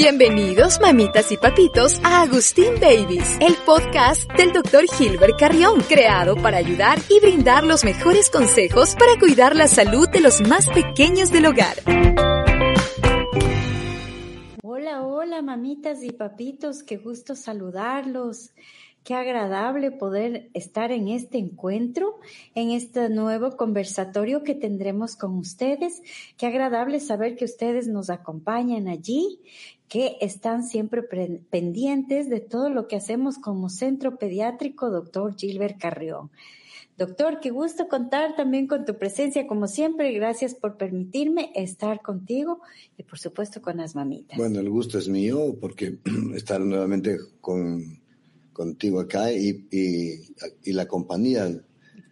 Bienvenidos, mamitas y papitos, a Agustín Babies, el podcast del Dr. Gilbert Carrión, creado para ayudar y brindar los mejores consejos para cuidar la salud de los más pequeños del hogar. Hola, hola, mamitas y papitos, qué gusto saludarlos. Qué agradable poder estar en este encuentro, en este nuevo conversatorio que tendremos con ustedes. Qué agradable saber que ustedes nos acompañan allí, que están siempre pendientes de todo lo que hacemos como Centro Pediátrico Doctor Gilbert Carrión. Doctor, qué gusto contar también con tu presencia, como siempre. Gracias por permitirme estar contigo y, por supuesto, con las mamitas. Bueno, el gusto es mío porque estar nuevamente con contigo acá y, la compañía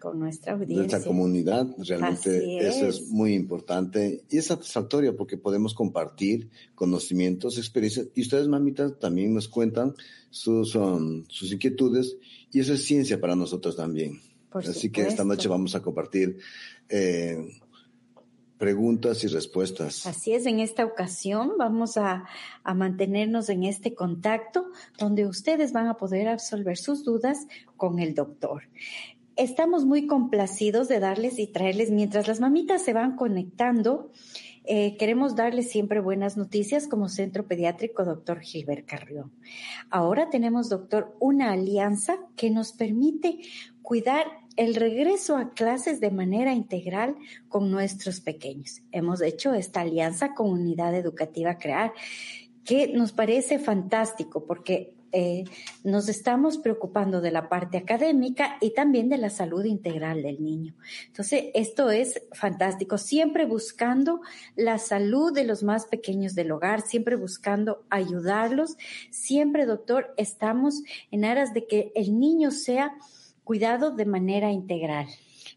con nuestra audiencia. Nuestra comunidad, realmente eso es muy importante y es satisfactorio porque podemos compartir conocimientos, experiencias y ustedes, mamitas, también nos cuentan sus, um, sus inquietudes y eso es ciencia para nosotros también. Así que esta noche vamos a compartir eh, preguntas y respuestas. Así es, en esta ocasión vamos a, a, mantenernos en este contacto donde ustedes van a poder absolver sus dudas con el doctor. Estamos muy complacidos de darles y traerles, mientras las mamitas se van conectando, eh, queremos darles siempre buenas noticias como Centro Pediátrico Doctor Gilbert Carrión. Ahora tenemos, doctor, una alianza que nos permite cuidar el regreso a clases de manera integral con nuestros pequeños. Hemos hecho esta alianza con Unidad Educativa Crear, que nos parece fantástico porque eh, nos estamos preocupando de la parte académica y también de la salud integral del niño. Entonces, esto es fantástico, siempre buscando la salud de los más pequeños del hogar, siempre buscando ayudarlos, siempre, doctor, estamos en aras de que el niño sea cuidado de manera integral.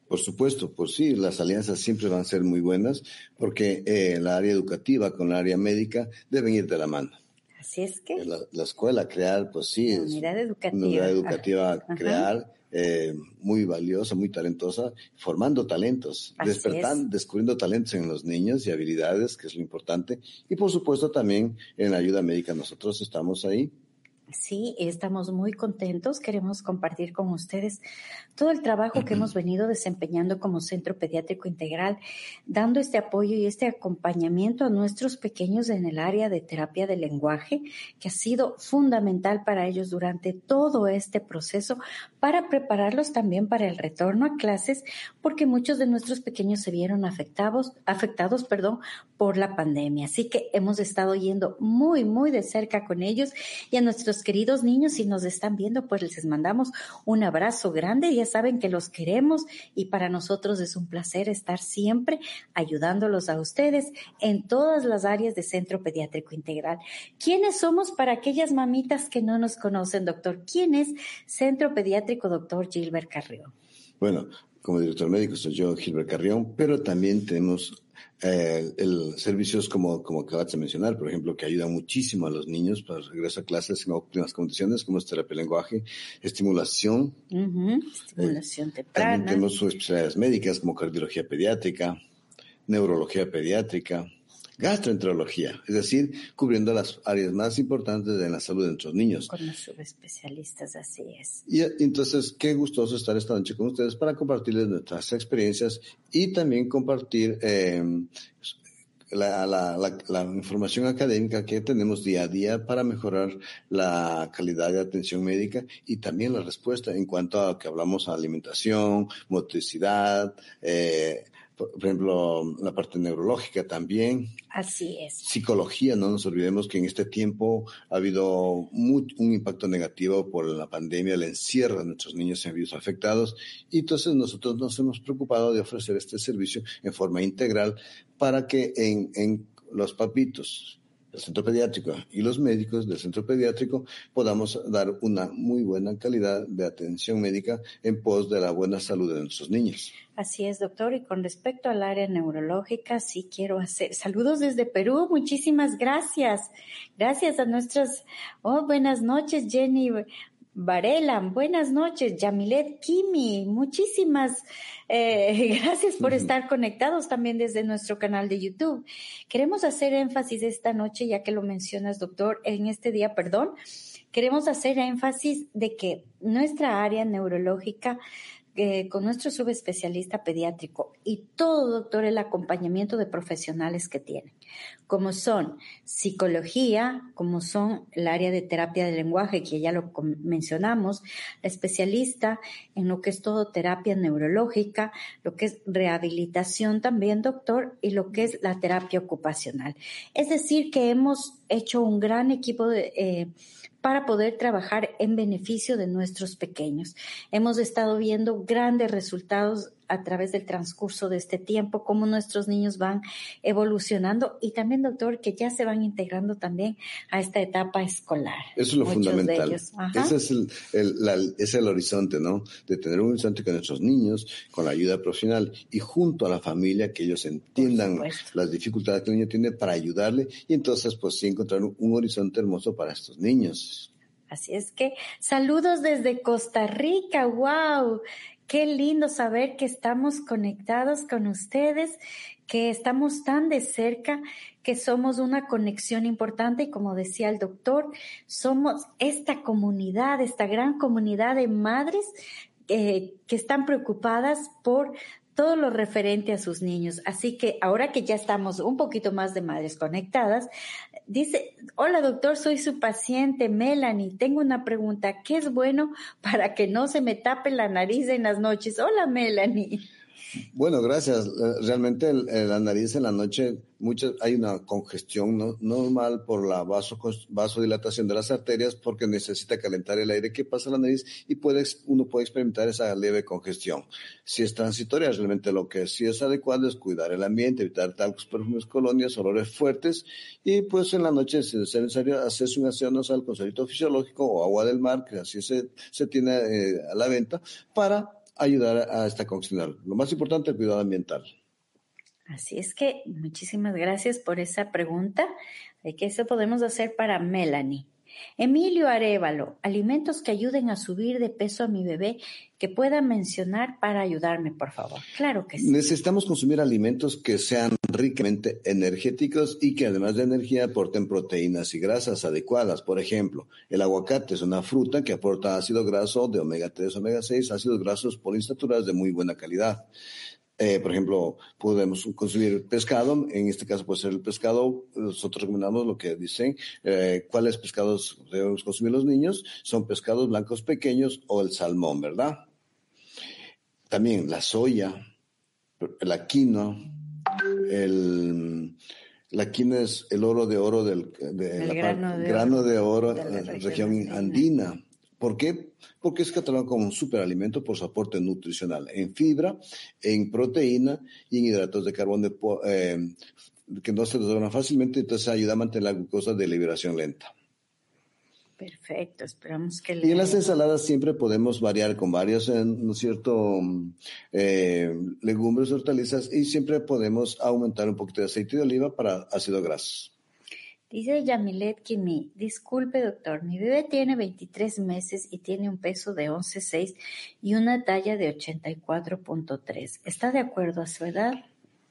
Por supuesto, pues sí, las alianzas siempre van a ser muy buenas porque eh, la área educativa con la área médica deben ir de la mano. Así es que. La, escuela crear, pues sí, la unidad educativa. Una unidad educativa crear, eh, muy valiosa, muy talentosa, formando talentos, despertando, descubriendo talentos en los niños y habilidades, que es lo importante. Y por supuesto también en la ayuda médica nosotros estamos ahí Sí, estamos muy contentos. Queremos compartir con ustedes todo el trabajo que hemos venido desempeñando como Centro Pediátrico Integral, dando este apoyo y este acompañamiento a nuestros pequeños en el área de terapia del lenguaje, que ha sido fundamental para ellos durante todo este proceso, para prepararlos también para el retorno a clases, porque muchos de nuestros pequeños se vieron afectados, afectados, perdón, por la pandemia. Así que hemos estado yendo muy, muy de cerca con ellos y a nuestros queridos niños, si nos están viendo, pues les mandamos un abrazo grande. Ya saben que los queremos y para nosotros es un placer estar siempre ayudándolos a ustedes en todas las áreas de Centro Pediátrico Integral. ¿Quiénes somos para aquellas mamitas que no nos conocen, doctor? ¿Quién es Centro Pediátrico Doctor Gilbert Carrión? Bueno, como director médico soy yo, Gilbert Carrión, pero también tenemos eh, el servicios como, como acabas de mencionar, por ejemplo, que ayudan muchísimo a los niños para regresar a clases en óptimas condiciones, como es terapia lenguaje, estimulación. Estimulación eh, temprana. También tenemos especialidades médicas como cardiología pediátrica, neurología pediátrica, gastroenterología, es decir, cubriendo las áreas más importantes de la salud de nuestros niños. Con los subespecialistas, así es. Y entonces, qué gustoso estar esta noche con ustedes para compartirles nuestras experiencias y también compartir eh, la, la, la, información académica que tenemos día a día para mejorar la calidad de atención médica y también la respuesta en cuanto a que hablamos de alimentación, motricidad, eh, por ejemplo, la parte neurológica también. Así es. Psicología, no nos olvidemos que en este tiempo ha habido un impacto negativo por la pandemia, el encierro de nuestros niños en visto afectados, y entonces nosotros nos hemos preocupado de ofrecer este servicio en forma integral para que en, en los papitos, el centro pediátrico y los médicos del centro pediátrico podamos dar una muy buena calidad de atención médica en pos de la buena salud de nuestros niños. Así es, doctor. Y con respecto al área neurológica, sí quiero hacer saludos desde Perú. Muchísimas gracias. Gracias a nuestras, oh, buenas noches, Jenny Varela. Buenas noches, Yamilet Kimi. Muchísimas eh, gracias por estar conectados también desde nuestro canal de YouTube. Queremos hacer énfasis esta noche, ya que lo mencionas, doctor, en este día, perdón. Queremos hacer énfasis de que nuestra área neurológica eh, con nuestro subespecialista pediátrico y todo, doctor, el acompañamiento de profesionales que tienen, como son psicología, como son el área de terapia del lenguaje, que ya lo mencionamos, la especialista en lo que es todo terapia neurológica, lo que es rehabilitación también, doctor, y lo que es la terapia ocupacional. Es decir, que hemos hecho un gran equipo. Eh, para poder trabajar en beneficio de nuestros pequeños. Hemos estado viendo grandes resultados a través del transcurso de este tiempo, cómo nuestros niños van evolucionando y también, doctor, que ya se van integrando también a esta etapa escolar. Eso es lo fundamental. Ese es el, el, es el horizonte, ¿no? De tener un horizonte con nuestros niños, con la ayuda profesional y junto a la familia, que ellos entiendan las dificultades que el niño tiene para ayudarle y entonces, pues sí, encontrar un horizonte hermoso para estos niños. Así es que saludos desde Costa Rica, wow. Qué lindo saber que estamos conectados con ustedes, que estamos tan de cerca, que somos una conexión importante y como decía el doctor, somos esta comunidad, esta gran comunidad de madres eh, que están preocupadas por todo lo referente a sus niños. Así que ahora que ya estamos un poquito más de madres conectadas, dice, hola doctor, soy su paciente Melanie, tengo una pregunta, ¿qué es bueno para que no se me tape la nariz en las noches? Hola Melanie. Bueno, gracias. Eh, realmente la nariz en la noche muchas, hay una congestión ¿no? normal por la vaso, vasodilatación de las arterias porque necesita calentar el aire que pasa a la nariz y puede, uno puede experimentar esa leve congestión. Si es transitoria, realmente lo que sí es adecuado es cuidar el ambiente, evitar talcos, perfumes, colonias, olores fuertes y pues en la noche si es necesario hacerse un aseo nasal con fisiológico o agua del mar, que así se, se tiene eh, a la venta, para ayudar a esta congestión. Lo más importante, el cuidado ambiental. Así es que muchísimas gracias por esa pregunta. ¿De qué eso podemos hacer para Melanie? Emilio Arevalo, alimentos que ayuden a subir de peso a mi bebé, que pueda mencionar para ayudarme, por favor. Claro que sí. Necesitamos consumir alimentos que sean ricamente energéticos y que además de energía aporten proteínas y grasas adecuadas. Por ejemplo, el aguacate es una fruta que aporta ácido graso de omega 3, omega 6, ácidos grasos poliinsaturados de muy buena calidad. Eh, por ejemplo, podemos consumir pescado, en este caso puede ser el pescado, nosotros recomendamos lo que dicen, eh, cuáles pescados debemos consumir los niños, son pescados blancos pequeños o el salmón, ¿verdad? También la soya, la quinoa, el, la quinoa es el oro de oro del de grano, de oro, de la región andina. ¿Por qué? Porque es catalogado como un superalimento por su aporte nutricional en fibra, en proteína y en hidratos de carbono eh, que no se desdoblan fácilmente, entonces ayuda a mantener la glucosa de liberación lenta. Perfecto, esperamos que... Y en las ensaladas siempre podemos variar con varios, eh, ¿no es cierto?, eh, legumbres, hortalizas y siempre podemos aumentar un poquito de aceite de oliva para ácido graso. Dice Yamilet Kimi, disculpe doctor, mi bebé tiene 23 meses y tiene un peso de 11.6 y una talla de 84.3. ¿Está de acuerdo a su edad?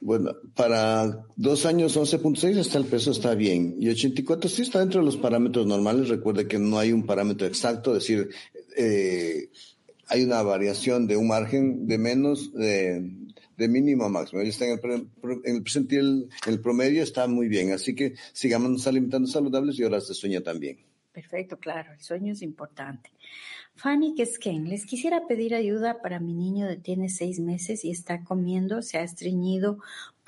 Bueno, para dos años 11.6 hasta el peso está bien y 84 sí está dentro de los parámetros normales. Recuerde que no hay un parámetro exacto, es decir, eh, hay una variación de un margen de menos de, de mínimo a máximo. está en el, en el promedio está muy bien. Así que sigamos alimentando saludables y horas de sueño también. Perfecto, claro, el sueño es importante. Fanny Kesken, les quisiera pedir ayuda para mi niño de tiene seis meses y está comiendo, se ha estreñido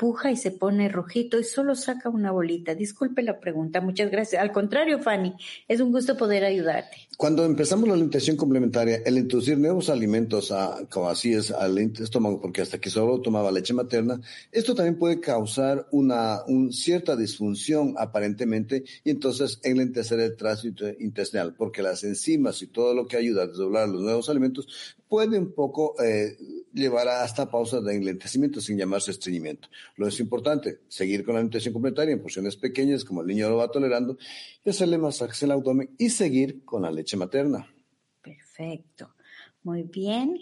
puja y se pone rojito y solo saca una bolita. Disculpe la pregunta, muchas gracias. Al contrario, Fanny, es un gusto poder ayudarte. Cuando empezamos la alimentación complementaria, el introducir nuevos alimentos, a, como así es, al estómago, porque hasta que solo tomaba leche materna, esto también puede causar una cierta disfunción aparentemente y entonces enlentecer el tránsito intestinal, porque las enzimas y todo lo que ayuda a desdoblar los nuevos alimentos puede un poco eh, llevar a esta pausa de enlentecimiento sin llamarse estreñimiento. Lo es importante, seguir con la alimentación complementaria en porciones pequeñas, como el niño lo va tolerando, y hacerle masajes en el abdomen y seguir con la leche materna. Perfecto. Muy bien.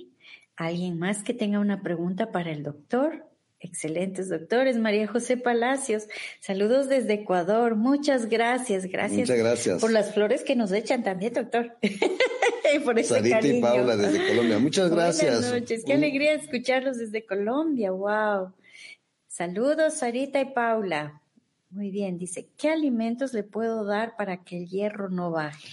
¿Alguien más que tenga una pregunta para el doctor? Excelentes doctores. María José Palacios, saludos desde Ecuador. Muchas gracias, gracias. Muchas gracias. Por las flores que nos echan también, doctor. por ese Sarita cariño. y Paula desde Colombia. Muchas gracias. Buenas noches. Qué alegría escucharlos desde Colombia. Wow. Saludos, Sarita y Paula. Muy bien. Dice, ¿qué alimentos le puedo dar para que el hierro no baje?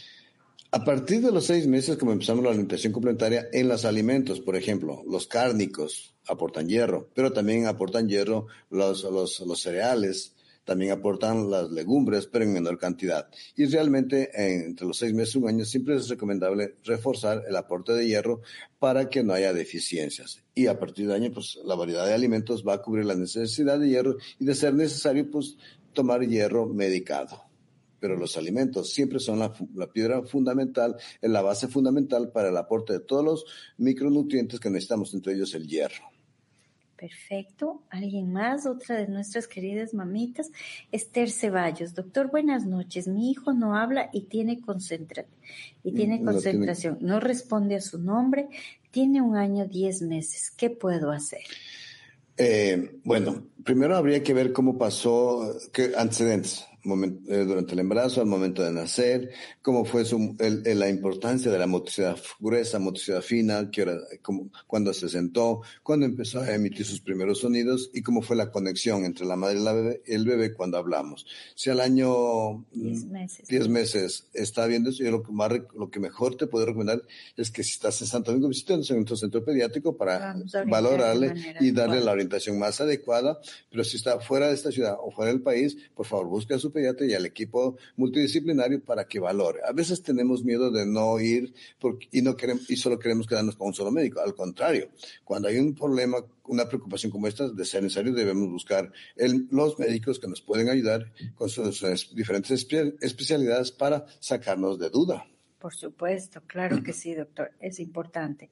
A partir de los seis meses, como empezamos la alimentación complementaria, en los alimentos, por ejemplo, los cárnicos aportan hierro, pero también aportan hierro los, los, los cereales, también aportan las legumbres, pero en menor cantidad. Y realmente, entre los seis meses y un año, siempre es recomendable reforzar el aporte de hierro para que no haya deficiencias. Y a partir de año, pues la variedad de alimentos va a cubrir la necesidad de hierro y de ser necesario, pues tomar hierro medicado pero los alimentos siempre son la, la, piedra fundamental, la base fundamental para el aporte de todos los micronutrientes que necesitamos, entre ellos el hierro. Perfecto. ¿Alguien más? Otra de nuestras queridas mamitas, Esther Ceballos. Doctor, buenas noches. Mi hijo no habla y tiene, concentra y tiene no concentración. Tiene... No responde a su nombre. Tiene un año, diez meses. ¿Qué puedo hacer? Eh, bueno, primero habría que ver cómo pasó, qué antecedentes moment, eh, durante el embarazo, al momento de nacer, cómo fue su, el, el, la importancia de la motricidad gruesa, motricidad fina, que era, cómo, cuando se sentó, cuando empezó a emitir sus primeros sonidos y cómo fue la conexión entre la madre y la bebé, el bebé cuando hablamos. Si al año diez meses, diez meses está viendo eso, yo lo que, más, lo que mejor te puedo recomendar es que si estás en Santo Domingo, visites en nuestro centro pediátrico para valorarle y darle la orientación más adecuada, pero si está fuera de esta ciudad o fuera del país, por favor busque a su pediatra y al equipo multidisciplinario para que valore. A veces tenemos miedo de no ir porque, y no queremos, y solo queremos quedarnos con un solo médico. Al contrario, cuando hay un problema, una preocupación como esta, de ser necesario, debemos buscar el, los médicos que nos pueden ayudar con sus, diferentes espe especialidades para sacarnos de duda. Por supuesto, claro que sí, doctor, es importante.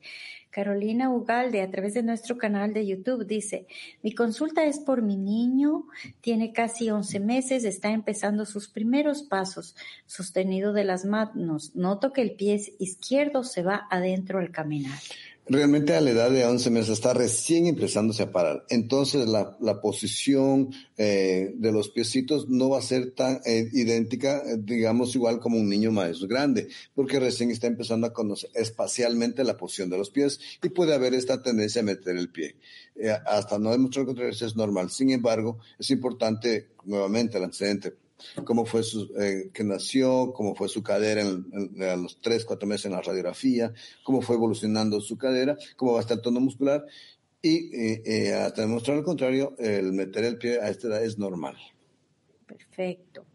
Carolina Ugalde, a través de nuestro canal de YouTube, dice, mi consulta es por mi niño, tiene casi 11 meses, está empezando sus primeros pasos, sostenido de las manos. Noto que el pie izquierdo se va adentro al caminar. Realmente a la edad de 11 meses está recién empezándose a parar. Entonces la, la posición eh, de los piecitos no va a ser tan eh, idéntica, digamos, igual como un niño más grande, porque recién está empezando a conocer espacialmente la posición de los pies y puede haber esta tendencia a meter el pie. Eh, hasta no demostrar contrario, es normal. Sin embargo, es importante, nuevamente, el antecedente, cómo fue su, eh, que nació, cómo fue su cadera en, en, a los tres, cuatro meses en la radiografía, cómo fue evolucionando su cadera, cómo va a estar el tono muscular y eh, eh, hasta demostrar lo contrario, el meter el pie a esta edad es normal. Perfecto.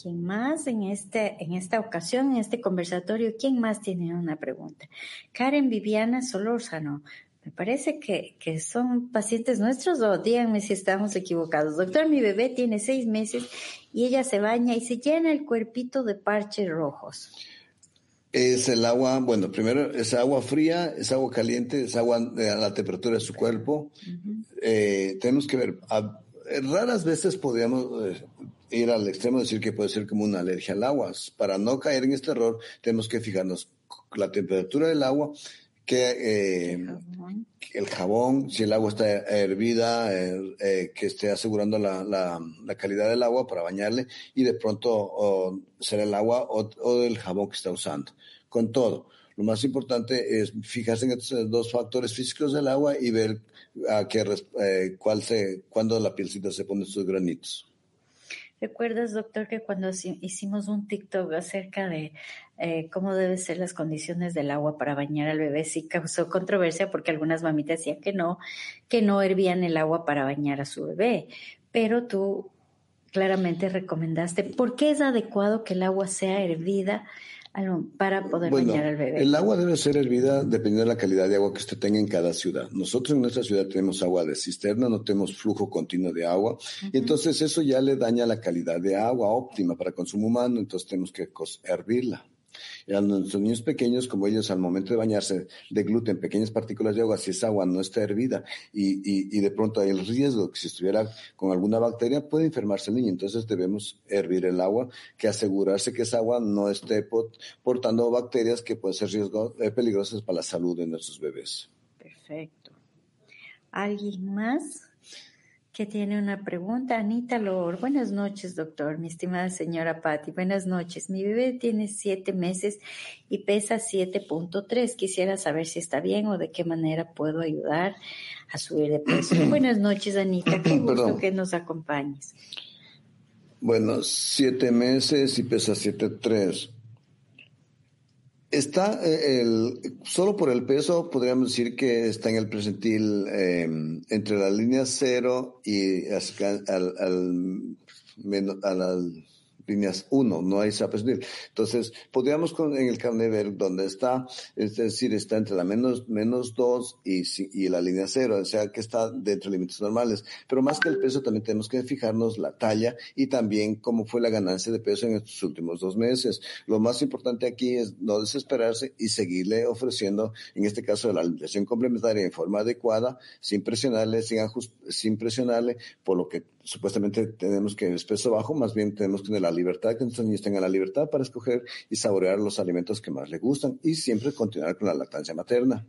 ¿Quién más en, este, en esta ocasión, en este conversatorio, quién más tiene una pregunta? Karen Viviana Solórzano. Me parece que, que son pacientes nuestros o díganme si estamos equivocados. Doctor, mi bebé tiene seis meses y ella se baña y se llena el cuerpito de parches rojos. Es el agua, bueno, primero es agua fría, es agua caliente, es agua a la temperatura de su cuerpo. Uh -huh. eh, tenemos que ver, a, raras veces podríamos eh, ir al extremo de decir que puede ser como una alergia al agua. Para no caer en este error, tenemos que fijarnos la temperatura del agua, que eh, el, jabón. el jabón, si el agua está hervida, eh, eh, que esté asegurando la, la, la, calidad del agua para bañarle y de pronto o será el agua o, o, el jabón que está usando. Con todo, lo más importante es fijarse en estos dos factores físicos del agua y ver a qué, eh, cuál se, cuándo la pielcita se pone sus granitos. ¿Recuerdas, doctor, que cuando hicimos un TikTok acerca de eh, cómo deben ser las condiciones del agua para bañar al bebé, sí causó controversia porque algunas mamitas decían que no, que no hervían el agua para bañar a su bebé. Pero tú claramente recomendaste, ¿por qué es adecuado que el agua sea hervida? Para poder bañar al bebé. El agua debe ser hervida dependiendo de la calidad de agua que usted tenga en cada ciudad. Nosotros en nuestra ciudad tenemos agua de cisterna, no tenemos flujo continuo de agua, y entonces eso ya le daña la calidad de agua óptima para consumo humano, entonces tenemos que hervirla. Y a nuestros niños pequeños, como ellos al momento de bañarse de gluten, pequeñas partículas de agua, si esa agua no está hervida y, y, de pronto hay el riesgo que si estuviera con alguna bacteria puede enfermarse el niño. Entonces debemos hervir el agua, que asegurarse que esa agua no esté portando bacterias que pueden ser riesgo, eh, peligrosas para la salud de nuestros bebés. Perfecto. ¿Alguien más? Que tiene una pregunta. Anita Lor, buenas noches, doctor, mi estimada señora Patti, buenas noches. Mi bebé tiene siete meses y pesa 7.3. Quisiera saber si está bien o de qué manera puedo ayudar a subir de peso. buenas noches, Anita, qué gusto que nos acompañes. Bueno, siete meses y pesa 7.3. Está eh, el, solo por el peso podríamos decir que está en el presentil em, entre la línea cero y al, al, al, al líneas 1, no hay SAPESNIL. Entonces, podríamos con, en el carnet ver dónde está, es decir, está entre la menos, menos 2 y, y la línea 0, o sea que está dentro de límites normales. Pero más que el peso, también tenemos que fijarnos la talla y también cómo fue la ganancia de peso en estos últimos dos meses. Lo más importante aquí es no desesperarse y seguirle ofreciendo, en este caso, la alimentación complementaria en forma adecuada, sin presionarle, sin, sin presionarle, por lo que supuestamente tenemos que es peso bajo, más bien tenemos que tener la libertad, que nuestros niños tengan la libertad para escoger y saborear los alimentos que más les gustan y siempre continuar con la lactancia materna.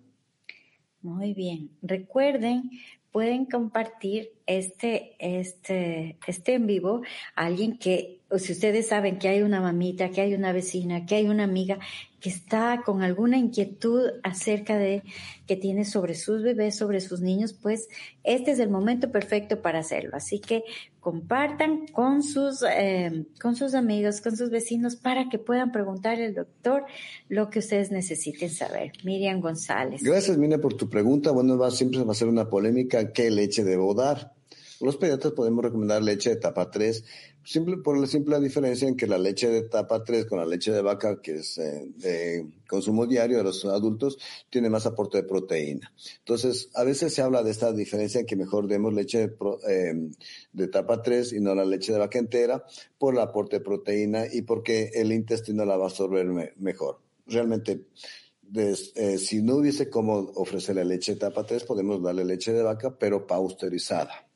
Muy bien. Recuerden, pueden compartir este, este, este en vivo alguien que, o si ustedes saben que hay una mamita, que hay una vecina, que hay una amiga que está con alguna inquietud acerca de que tiene sobre sus bebés, sobre sus niños, pues este es el momento perfecto para hacerlo. Así que compartan con sus, eh, con sus amigos, con sus vecinos, para que puedan preguntarle al doctor lo que ustedes necesiten saber. Miriam González. Gracias, Miriam, por tu pregunta. Bueno, va, siempre va a ser una polémica, ¿qué leche debo dar? Los pediatras podemos recomendar leche de etapa 3, simple, por la simple diferencia en que la leche de etapa 3 con la leche de vaca, que es eh, de consumo diario de los adultos, tiene más aporte de proteína. Entonces, a veces se habla de esta diferencia en que mejor demos leche de, eh, de etapa 3 y no la leche de vaca entera por el aporte de proteína y porque el intestino la va a absorber mejor. Realmente, eh, si no hubiese cómo ofrecerle leche de etapa 3, podemos darle leche de vaca, pero pausterizada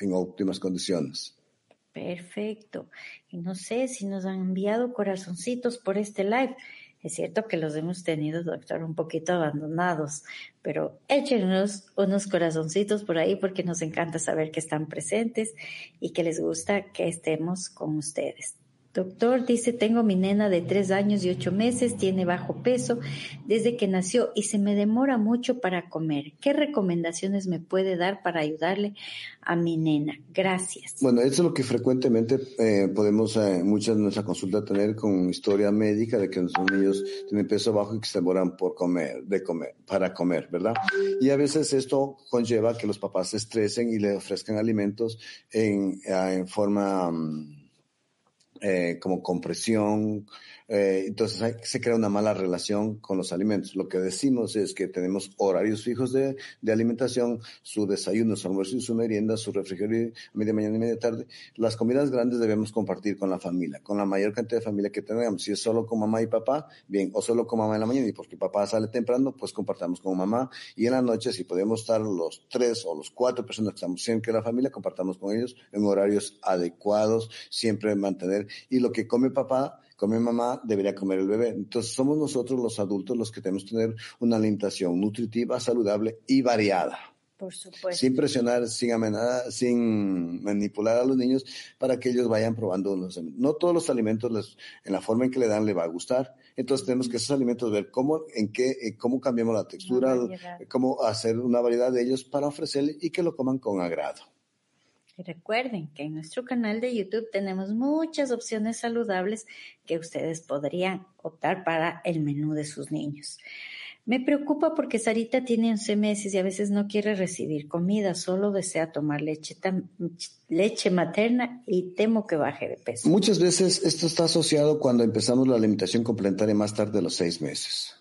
en óptimas condiciones. Perfecto. Y no sé si nos han enviado corazoncitos por este live. Es cierto que los hemos tenido, doctor, un poquito abandonados, pero échenos unos corazoncitos por ahí porque nos encanta saber que están presentes y que les gusta que estemos con ustedes. Doctor dice, tengo mi nena de tres años y ocho meses, tiene bajo peso desde que nació y se me demora mucho para comer. ¿Qué recomendaciones me puede dar para ayudarle a mi nena? Gracias. Bueno, eso es lo que frecuentemente eh, podemos, eh, muchas de nuestra consulta tener con historia médica de que nuestros niños tienen peso bajo y que se demoran por comer, de comer, para comer, ¿verdad? Y a veces esto conlleva que los papás se estresen y le ofrezcan alimentos en, en forma... Mm, eh, como compresión, eh, entonces se crea una mala relación con los alimentos. Lo que decimos es que tenemos horarios fijos de, de alimentación, su desayuno, su almuerzo y su merienda, su refrigerio media mañana y media tarde. Las comidas grandes debemos compartir con la familia, con la mayor cantidad de familia que tengamos. Si es solo con mamá y papá, bien, o solo con mamá en la mañana y porque papá sale temprano, pues compartamos con mamá. Y en la noche, si podemos estar los tres o los cuatro personas que estamos siempre en la familia, compartamos con ellos en horarios adecuados, siempre mantener. Y lo que come papá, come mamá, debería comer el bebé. Entonces somos nosotros los adultos los que tenemos que tener una alimentación nutritiva, saludable y variada. Por supuesto. Sin presionar, sin amenazar, sin manipular a los niños para que ellos vayan probando los No todos los alimentos les, en la forma en que le dan le va a gustar. Entonces tenemos que esos alimentos ver cómo, en qué, cómo cambiamos la textura, cómo hacer una variedad de ellos para ofrecerle y que lo coman con agrado. Y recuerden que en nuestro canal de YouTube tenemos muchas opciones saludables que ustedes podrían optar para el menú de sus niños. Me preocupa porque Sarita tiene 11 meses y a veces no quiere recibir comida, solo desea tomar leche, leche materna y temo que baje de peso. Muchas veces esto está asociado cuando empezamos la alimentación complementaria más tarde de los seis meses.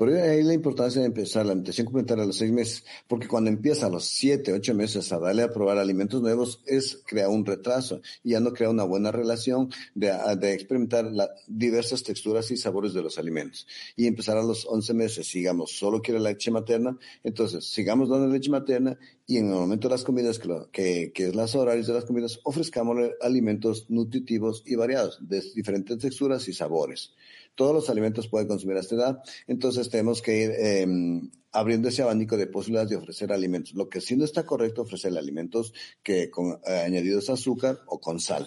Por ahí la importancia de empezar la alimentación complementaria a los seis meses, porque cuando empieza a los siete, ocho meses a darle a probar alimentos nuevos, es crear un retraso y ya no crea una buena relación de, de experimentar las diversas texturas y sabores de los alimentos. Y empezar a los once meses, digamos, solo quiere la leche materna, entonces sigamos dando leche materna y en el momento de las comidas, que, que, es las horarios de las comidas, ofrezcámosle alimentos nutritivos y variados, de diferentes texturas y sabores todos los alimentos pueden consumir a esta edad, entonces tenemos que ir em, abriendo ese abanico de posibilidades de ofrecer alimentos. Lo que sí no está correcto ofrecer alimentos que con eh, añadidos azúcar o con sal.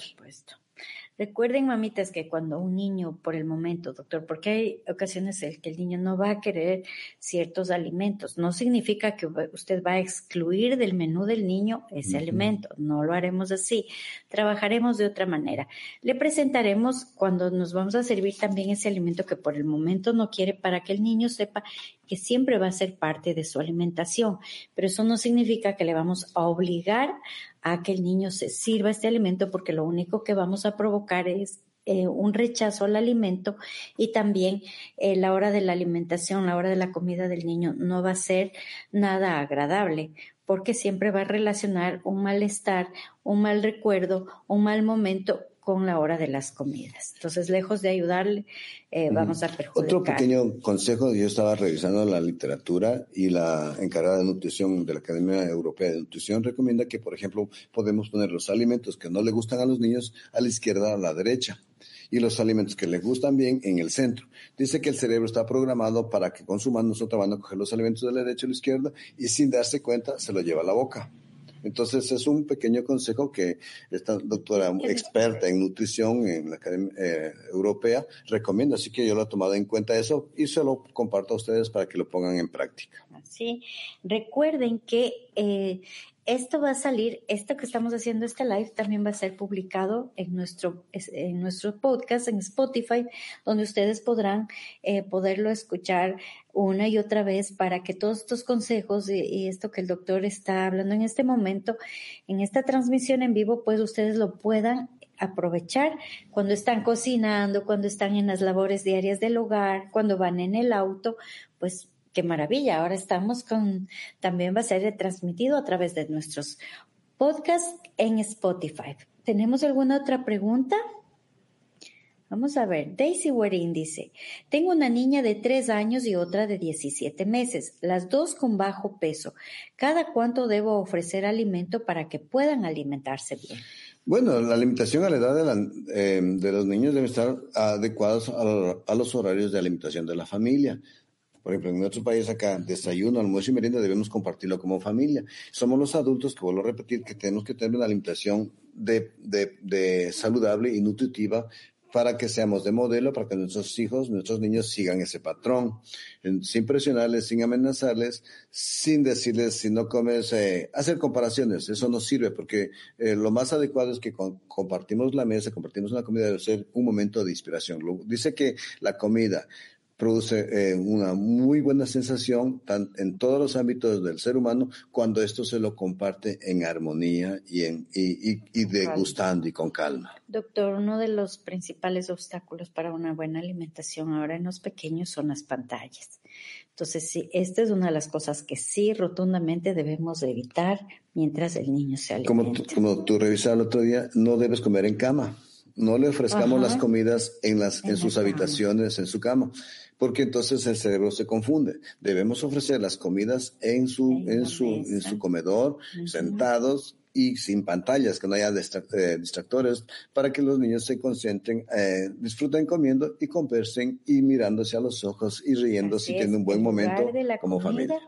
Recuerden, mamitas, que cuando un niño, por el momento, doctor, porque hay ocasiones en que el niño no va a querer ciertos alimentos, no significa que usted va a excluir del menú del niño ese alimento, no lo haremos así, trabajaremos de otra manera. Le presentaremos cuando nos vamos a servir también ese alimento que por el momento no quiere para que el niño sepa que siempre va a ser parte de su alimentación, pero eso no significa que le vamos a obligar a que el niño se sirva este alimento porque lo único que vamos a provocar es eh, un rechazo al alimento y también eh, la hora de la alimentación, la hora de la comida del niño no va a ser nada agradable porque siempre va a relacionar un malestar, un mal recuerdo, un mal momento con la hora de las comidas. Entonces, lejos de ayudarle, eh, vamos a perjudicar. Otro pequeño consejo, yo estaba revisando la literatura y la encargada de nutrición de la Academia Europea de Nutrición recomienda que, por ejemplo, podemos poner los alimentos que no le gustan a los niños a la izquierda o a la derecha y los alimentos que les gustan bien en el centro. Dice que el cerebro está programado para que consuman, nosotros van a coger los alimentos de la derecha o la izquierda y sin darse cuenta se lo lleva a la boca. Entonces es un pequeño consejo que esta doctora experta en nutrición en la Academia eh, Europea recomienda, así que yo lo he tomado en cuenta eso y se lo comparto a ustedes para que lo pongan en práctica. Sí, recuerden que eh, esto va a salir, esto que estamos haciendo, este live, también va a ser publicado en nuestro, en nuestro podcast, en Spotify, donde ustedes podrán eh, poderlo escuchar una y otra vez para que todos estos consejos y, y, esto que el doctor está hablando en este momento, en esta transmisión en vivo, pues ustedes lo puedan aprovechar cuando están cocinando, cuando están en las labores diarias del hogar, cuando van en el auto, pues qué maravilla. Ahora estamos con, también va a ser transmitido a través de nuestros podcasts en Spotify. ¿Tenemos alguna otra pregunta? Vamos a ver, Daisy Werin dice, tengo una niña de tres años y otra de 17 meses, las dos con bajo peso. ¿Cada cuánto debo ofrecer alimento para que puedan alimentarse bien? Bueno, la alimentación a la edad de, eh, los niños debe estar adecuados a, los horarios de alimentación de la familia. Por ejemplo, en nuestro país acá, desayuno, almuerzo y merienda debemos compartirlo como familia. Somos los adultos, que vuelvo a repetir, que tenemos que tener una alimentación de, de, de saludable y nutritiva para que seamos de modelo, para que nuestros hijos, nuestros niños sigan ese patrón, sin presionarles, sin amenazarles, sin decirles si no comes, eh, hacer comparaciones, eso no sirve porque eh, lo más adecuado es que compartimos la mesa, compartimos una comida, debe ser un momento de inspiración. dice que la comida, produce eh, una muy buena sensación en todos los ámbitos del ser humano cuando esto se lo comparte en armonía y, en, y, y, degustando y con calma. Doctor, uno de los principales obstáculos para una buena alimentación ahora en los pequeños son las pantallas. Entonces, sí, esta es una de las cosas que sí rotundamente debemos evitar mientras el niño se alimenta. Como tú, como tú revisabas el otro día, no debes comer en cama. No le ofrezcamos las comidas en, las, en, sus habitaciones, en su cama porque entonces el cerebro se confunde. Debemos ofrecer las comidas en su, en su, en su comedor, sentados y sin pantallas, que no haya eh, distractores, para que los niños se concentren, eh, disfruten comiendo y conversen y mirándose a los ojos y riéndose y teniendo un buen momento como familia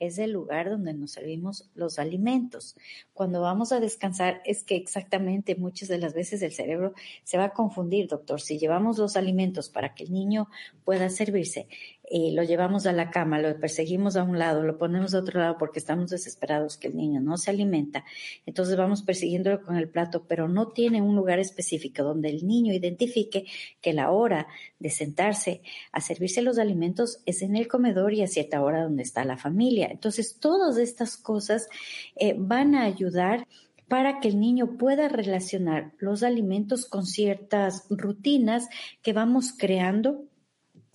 es el lugar donde nos servimos los alimentos. Cuando vamos a descansar es que exactamente muchas de las veces el cerebro se va a confundir, doctor. Si llevamos los alimentos para que el niño pueda servirse lo llevamos a la cama, lo perseguimos a un lado, lo ponemos a otro lado porque estamos desesperados que el niño no se alimenta. Entonces vamos persiguiéndolo con el plato, pero no tiene un lugar específico donde el niño identifique que la hora de sentarse a servirse los alimentos es en el comedor y a cierta hora donde está la familia. Entonces todas estas cosas eh, van a ayudar para que el niño pueda relacionar los alimentos con ciertas rutinas que vamos creando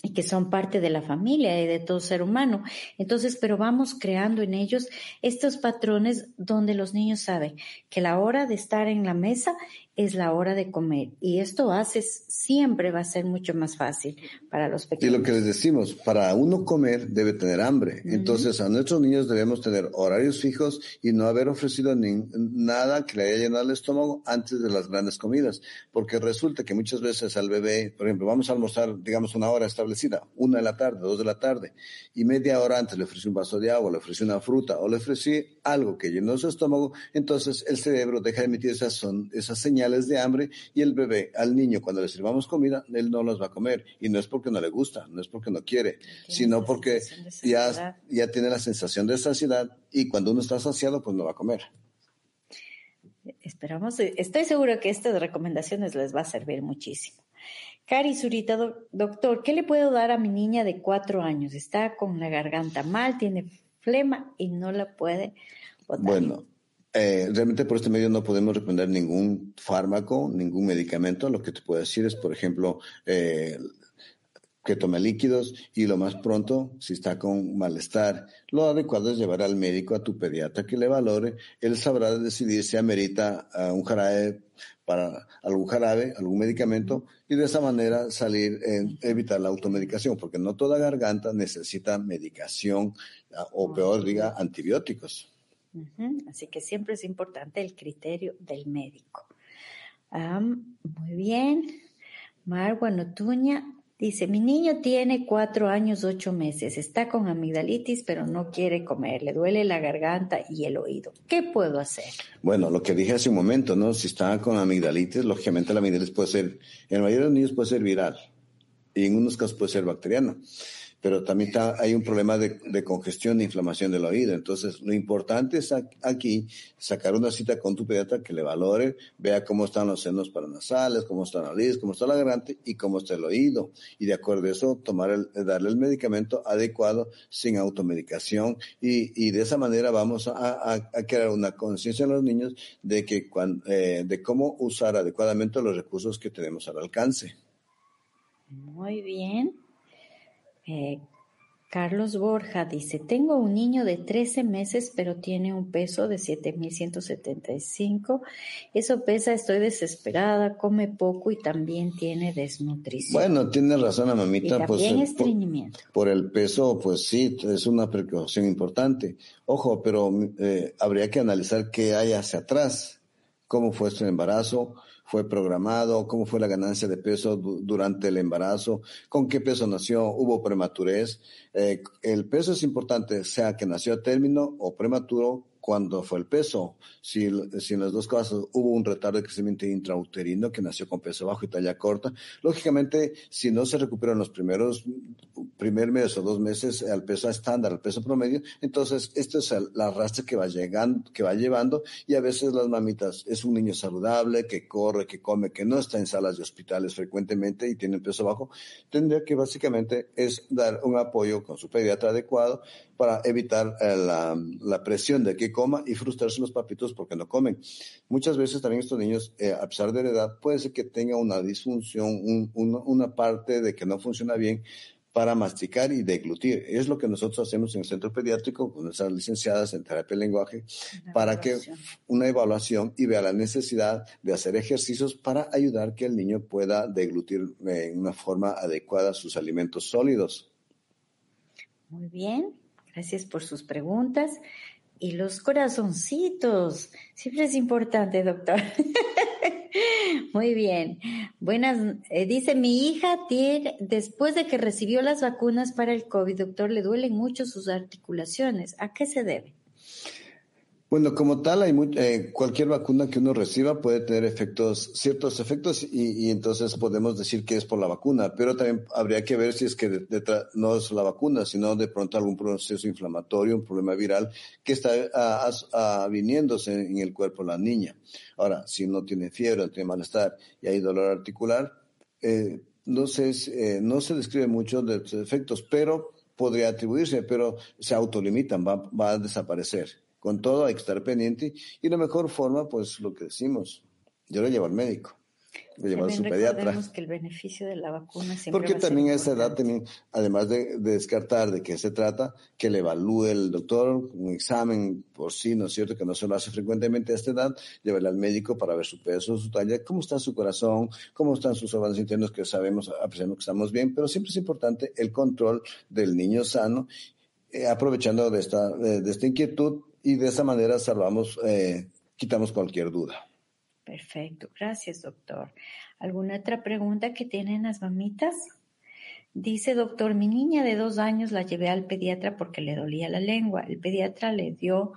y que son parte de la familia y de todo ser humano. Entonces, pero vamos creando en ellos estos patrones donde los niños saben que la hora de estar en la mesa es la hora de comer. Y esto hace, siempre va a ser mucho más fácil para los pequeños. Y lo que les decimos, para uno comer debe tener hambre. Entonces a nuestros niños debemos tener horarios fijos y no haber ofrecido nada que le haya llenado el estómago antes de las grandes comidas. Porque resulta que muchas veces al bebé, por ejemplo, vamos a almorzar, digamos, una hora establecida, una de la tarde, dos de la tarde, y media hora antes le ofrecí un vaso de agua, le ofrecí una fruta o le ofrecí algo que llenó su estómago, entonces el cerebro deja de emitir esas, son, esas señales de hambre y el bebé, al niño, cuando le sirvamos comida, él no las va a comer. Y no es porque no le gusta, no es porque no quiere, sino porque ya, ya tiene la sensación de saciedad y cuando uno está saciado, pues no va a comer. Esperamos, estoy seguro que estas recomendaciones les va a servir muchísimo. Cari Zurita, doctor, ¿qué le puedo dar a mi niña de cuatro años? Está con la garganta mal, tiene flema y no la puede botar. Bueno, eh, realmente por este medio no podemos recomendar ningún fármaco, ningún medicamento. Lo que te puedo decir es, por ejemplo, eh, que tome líquidos y lo más pronto, si está con malestar, lo adecuado es llevar al médico, a tu pediatra que le valore. Él sabrá decidir si amerita uh, un jarabe para algún jarabe, algún medicamento y de esa manera salir, eh, evitar la automedicación, porque no toda garganta necesita medicación uh, o peor diga antibióticos. Así que siempre es importante el criterio del médico. muy bien. Marwa Notuña dice, mi niño tiene cuatro años, ocho meses, está con amigdalitis, pero no quiere comer, le duele la garganta y el oído. ¿Qué puedo hacer? Bueno, lo que dije hace un momento, ¿no? Si está con amigdalitis, lógicamente la amigdalitis puede ser, en la mayoría de los niños puede ser viral y en unos casos puede ser bacteriana pero también hay un problema de, de, congestión e inflamación del oído. Entonces, lo importante es aquí sacar una cita con tu pediatra que le valore, vea cómo están los senos paranasales, cómo está la nariz, cómo está la garganta y cómo está el oído. Y de acuerdo a eso, tomar el, darle el medicamento adecuado sin automedicación y, y de esa manera vamos a, a, crear una conciencia en los niños de que cuando, eh, de cómo usar adecuadamente los recursos que tenemos al alcance. Muy bien. Eh, Carlos Borja dice, tengo un niño de 13 meses, pero tiene un peso de 7.175. Eso pesa, estoy desesperada, come poco y también tiene desnutrición. Bueno, tiene razón la mamita. Y pues, también estreñimiento. Por, el peso, pues sí, es una precaución importante. Ojo, pero eh, habría que analizar qué hay hacia atrás, cómo fue su embarazo, fue programado, cómo fue la ganancia de peso durante el embarazo, con qué peso nació, hubo prematurez. Eh, el peso es importante, sea que nació a término o prematuro, cuando fue el peso. Si, si, en los dos casos hubo un retardo de crecimiento intrauterino que nació con peso bajo y talla corta, lógicamente, si no se recuperan los primeros, primer mes o dos meses al peso estándar, al peso promedio, entonces esto es la arrastre que va llegando, que va llevando y a veces las mamitas es un niño saludable, que corre, que come, que no está en salas de hospitales frecuentemente y tiene peso bajo, tendría que básicamente es dar un apoyo con su pediatra adecuado para evitar eh, la, la presión de que coma y frustrarse los papitos porque no comen. Muchas veces también estos niños, eh, a pesar de la edad, puede ser que tenga una disfunción, una parte de que no funciona bien para masticar y deglutir. Es lo que nosotros hacemos en el centro pediátrico con nuestras licenciadas en terapia del lenguaje para que una evaluación y vea la necesidad de hacer ejercicios para ayudar que el niño pueda deglutir en una forma adecuada sus alimentos sólidos. Muy bien, gracias por sus preguntas. Y los corazoncitos. Siempre es importante, doctor. Muy bien. Buenas. Eh, dice, mi hija tiene, después de que recibió las vacunas para el COVID, doctor, le duelen mucho sus articulaciones. ¿A qué se debe? Bueno, como tal, hay eh, cualquier vacuna que uno reciba puede tener efectos, ciertos efectos, y, entonces podemos decir que es por la vacuna, pero también habría que ver si es que no es la vacuna, sino de pronto algún proceso inflamatorio, un problema viral que está viniéndose en el cuerpo de la niña. Ahora, si no tiene fiebre, tiene malestar y hay dolor articular, eh, no, se, eh, no se describe mucho de los efectos, pero podría atribuirse, pero se autolimitan, va, va a desaparecer. Con todo hay que estar pendiente y la mejor forma, pues lo que decimos, yo lo llevo al médico, lo llevo a su pediatra. que el beneficio de la vacuna Porque también a esa edad, también, además de, descartar de qué se trata, que le evalúe el doctor, un examen por sí, ¿no es cierto? Que no se lo hace frecuentemente a esta edad, llevarle al médico para ver su peso, su talla, cómo está su corazón, cómo están sus órganos internos, que sabemos, apreciamos que estamos bien, pero siempre es importante el control del niño sano eh, aprovechando de esta, de, esta inquietud y de esa manera salvamos, eh, quitamos cualquier duda. Perfecto, gracias doctor. ¿Alguna otra pregunta que tienen las mamitas? Dice doctor, mi niña de dos años la llevé al pediatra porque le dolía la lengua. El pediatra le dio,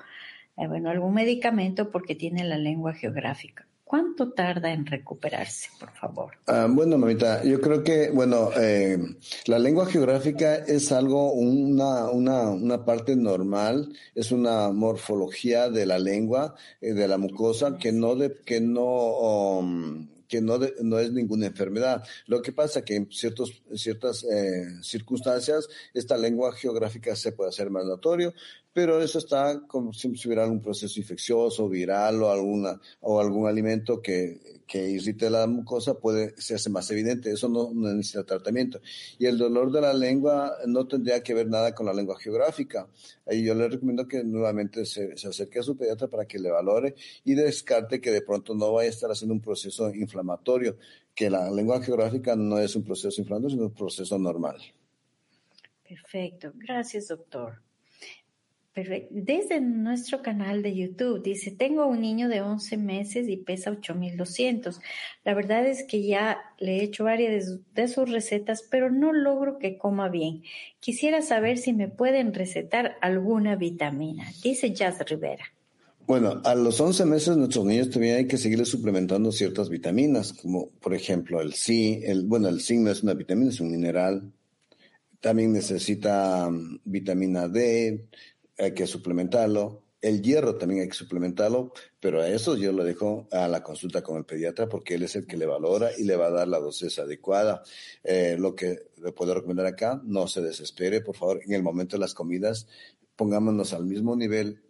eh, bueno, algún medicamento porque tiene la lengua geográfica. ¿Cuánto tarda en recuperarse, por favor? Ah, bueno, mamita, yo creo que, bueno, eh, la lengua geográfica es algo, una, una, una parte normal, es una morfología de la lengua, eh, de la mucosa, que no, de, que no, um, que no, no es ninguna enfermedad. Lo que pasa que en ciertos, ciertas eh, circunstancias esta lengua geográfica se puede hacer más notorio, pero eso está como si hubiera algún proceso infeccioso, viral o alguna o algún alimento que, que irrite la mucosa puede se hace más evidente. Eso no, necesita tratamiento. Y el dolor de la lengua no tendría que ver nada con la lengua geográfica. Ahí yo le recomiendo que nuevamente se, se acerque a su pediatra para que le valore y descarte que de pronto no vaya a estar haciendo un proceso inflamatorio, que la lengua geográfica no es un proceso inflamatorio, sino un proceso normal. Perfecto. Gracias, doctor. Perfecto. Desde nuestro canal de YouTube dice, tengo un niño de 11 meses y pesa 8200. La verdad es que ya le he hecho varias de, sus recetas, pero no logro que coma bien. Quisiera saber si me pueden recetar alguna vitamina. Dice Jazz Rivera. Bueno, a los 11 meses nuestros niños también hay que seguirles suplementando ciertas vitaminas, como por ejemplo el zinc, el, bueno, el zinc no es una vitamina, es un mineral. También necesita mm, vitamina D, hay que suplementarlo. El hierro también hay que suplementarlo, pero a eso yo lo dejo a la consulta con el pediatra porque él es el que le valora y le va a dar la dosis adecuada. Eh, lo que le puedo recomendar acá, no se desespere, por favor, en el momento de las comidas, pongámonos al mismo nivel.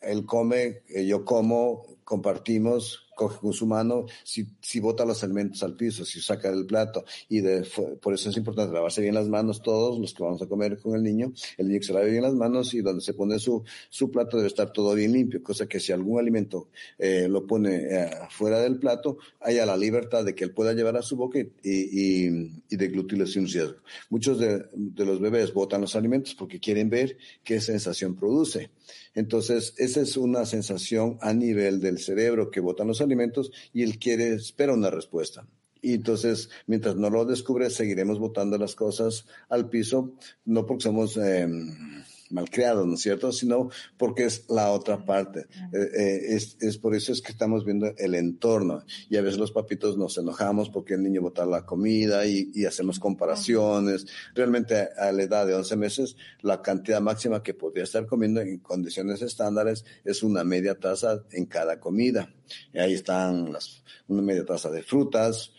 Él come, eh, yo como, compartimos, coge con su mano, si, si bota los alimentos al piso, si saca del plato, y de, por eso es importante lavarse bien las manos todos los que vamos a comer con el niño, el niño que se lave bien las manos y donde se pone su, su plato debe estar todo bien limpio, cosa que si algún alimento eh, lo pone eh, fuera del plato, haya la libertad de que él pueda llevar a su boca y, y, y deglutirlo sin riesgo. Muchos de, de los bebés botan los alimentos porque quieren ver qué sensación produce. Entonces, esa es una sensación a nivel del cerebro que botan los alimentos y él quiere, espera una respuesta. Y entonces, mientras no lo descubre, seguiremos botando las cosas al piso, no porque somos eh, malcriados, ¿no es cierto? Sino porque es la otra parte. Eh, eh, es, es, por eso es que estamos viendo el entorno. Y a veces los papitos nos enojamos porque el niño bota la comida y, y hacemos comparaciones. Realmente a la edad de 11 meses, la cantidad máxima que podría estar comiendo en condiciones estándares es una media taza en cada comida. Y ahí están las, una media taza de frutas,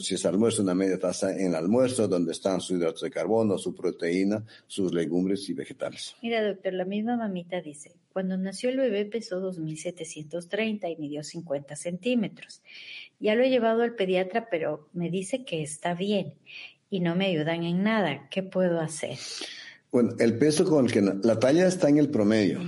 si es almuerzo, una media taza en el almuerzo, donde están sus hidratos de carbono, su proteína, sus legumbres y vegetales. Mira, doctor, la misma mamita dice, cuando nació el bebé pesó 2.730 y midió 50 centímetros. Ya lo he llevado al pediatra, pero me dice que está bien y no me ayudan en nada. ¿Qué puedo hacer? Bueno, el peso con el que la talla está en el promedio.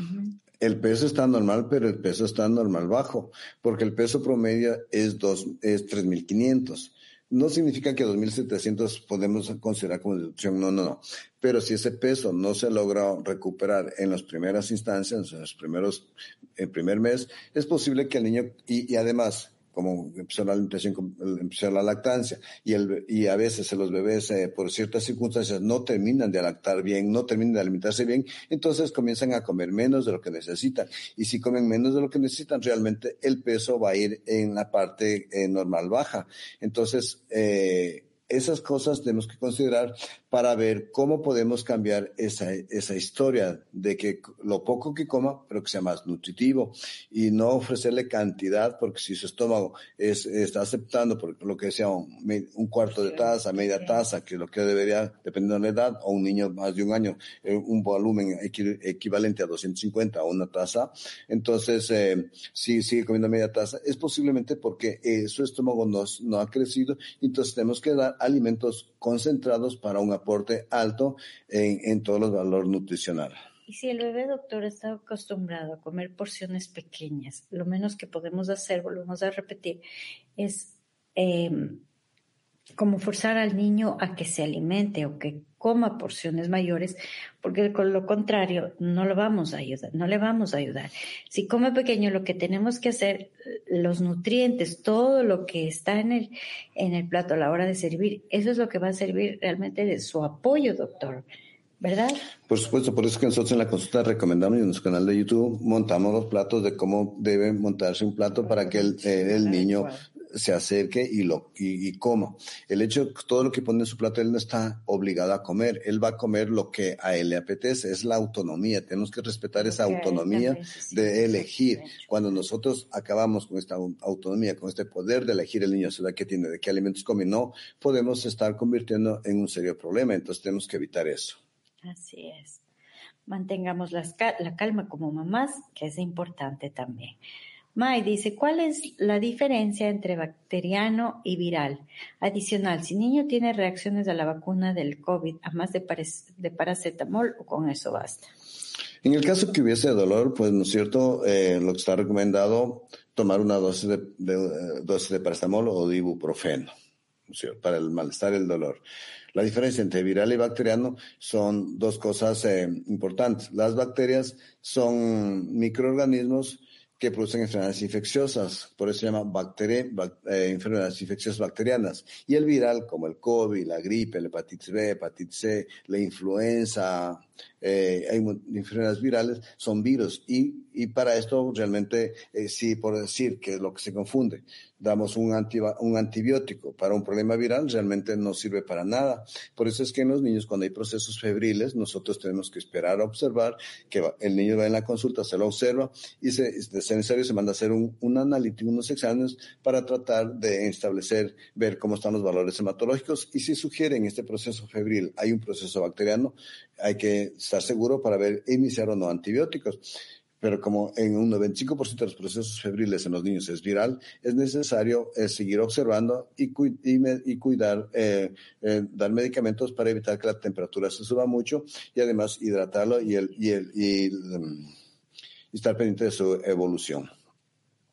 El peso está normal, pero el peso está normal bajo, porque el peso promedio es dos, es 3.500. No significa que 2.700 podemos considerar como deducción, no, no, no. Pero si ese peso no se logra recuperar en las primeras instancias, en los primeros, el primer mes, es posible que el niño, y, y además, como empezó la empezó la lactancia, y, el, y a veces los bebés, eh, por ciertas circunstancias, no terminan de lactar bien, no terminan de alimentarse bien, entonces comienzan a comer menos de lo que necesitan. Y si comen menos de lo que necesitan, realmente el peso va a ir en la parte eh, normal baja. Entonces, eh, esas cosas tenemos que considerar para ver cómo podemos cambiar esa, esa historia de que lo poco que coma, pero que sea más nutritivo. Y no ofrecerle cantidad, porque si su estómago es, está aceptando, por lo que sea un, un cuarto de taza, media taza, que lo que debería, dependiendo de la edad, o un niño más de un año, eh, un volumen equivalente a 250 o una taza, entonces eh, si sigue comiendo media taza, es posiblemente porque eh, su estómago no, no ha crecido, entonces tenemos que dar alimentos concentrados para un aporte alto en, en todos los valores nutricionales. Y si el bebé, doctor, está acostumbrado a comer porciones pequeñas, lo menos que podemos hacer, volvemos a repetir, es eh, como forzar al niño a que se alimente o que coma porciones mayores, porque con lo contrario no lo vamos a ayudar, no le vamos a ayudar. Si come pequeño, lo que tenemos que hacer, los nutrientes, todo lo que está en el, en el plato a la hora de servir, eso es lo que va a servir realmente de su apoyo, doctor. ¿Verdad? Por supuesto, por eso es que nosotros en la consulta recomendamos en nuestro canal de YouTube montamos los platos de cómo debe montarse un plato para que el, el niño se acerque y lo y, coma. El hecho de que todo lo que pone en su plato él no está obligado a comer, él va a comer lo que a él le apetece, es la autonomía, tenemos que respetar esa autonomía de elegir. Cuando nosotros acabamos con esta autonomía, con este poder de elegir el niño, ciudad que tiene, de qué alimentos come, no podemos estar convirtiendo en un serio problema, entonces tenemos que evitar eso. Así es. Mantengamos la, la calma como mamás, que es importante también. May dice, ¿cuál es la diferencia entre bacteriano y viral? Adicional, si niño tiene reacciones a la vacuna del COVID, a más de, paracetamol o con eso basta. En el caso que hubiese dolor, pues no es cierto, eh, lo que está recomendado, tomar una dosis de, de, eh, de paracetamol o de ibuprofeno, ¿no para el malestar y el dolor. La diferencia entre viral y bacteriano son dos cosas eh, importantes. Las bacterias son microorganismos que producen enfermedades infecciosas, por eso se llama bacteria, eh, enfermedades infecciosas bacterianas. Y el viral, como el COVID, la gripe, la hepatitis B, hepatitis C, la influenza, eh, hay enfermedades virales, son virus. Y, y para esto realmente, eh, sí, por decir que es lo que se confunde, damos un, un antibiótico para un problema viral, realmente no sirve para nada. Por eso es que en los niños, cuando hay procesos febriles, nosotros tenemos que esperar a observar, que el niño va en la consulta, se lo observa y se, es necesario, se manda a hacer un, un analítico, unos exámenes para tratar de establecer, ver cómo están los valores hematológicos y si sugieren este proceso febril hay un proceso bacteriano, hay que estar seguro para ver iniciar o no antibióticos. Pero como en un 95% de los procesos febriles en los niños es viral, es necesario eh, seguir observando y, cuidar, eh, eh, dar medicamentos para evitar que la temperatura se suba mucho y además hidratarlo y, el, y, el, y, um, y estar pendiente de su evolución.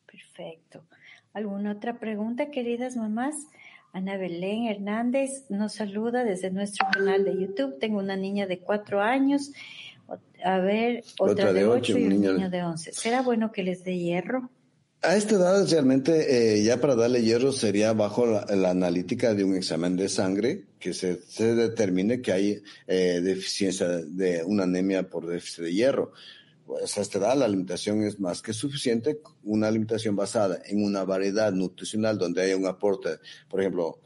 Perfecto. ¿Alguna otra pregunta, queridas mamás? Ana Belén Hernández nos saluda desde nuestro canal de YouTube. Tengo una niña de cuatro años, a ver, otra, de, ocho y un niño de once. ¿Será bueno que les dé hierro? A esta edad realmente eh, ya para darle hierro sería bajo la, analítica de un examen de sangre que se, se determine que hay eh, deficiencia de una anemia por déficit de hierro pues a esta la alimentación es más que suficiente, una alimentación basada en una variedad nutricional donde haya un aporte, por ejemplo,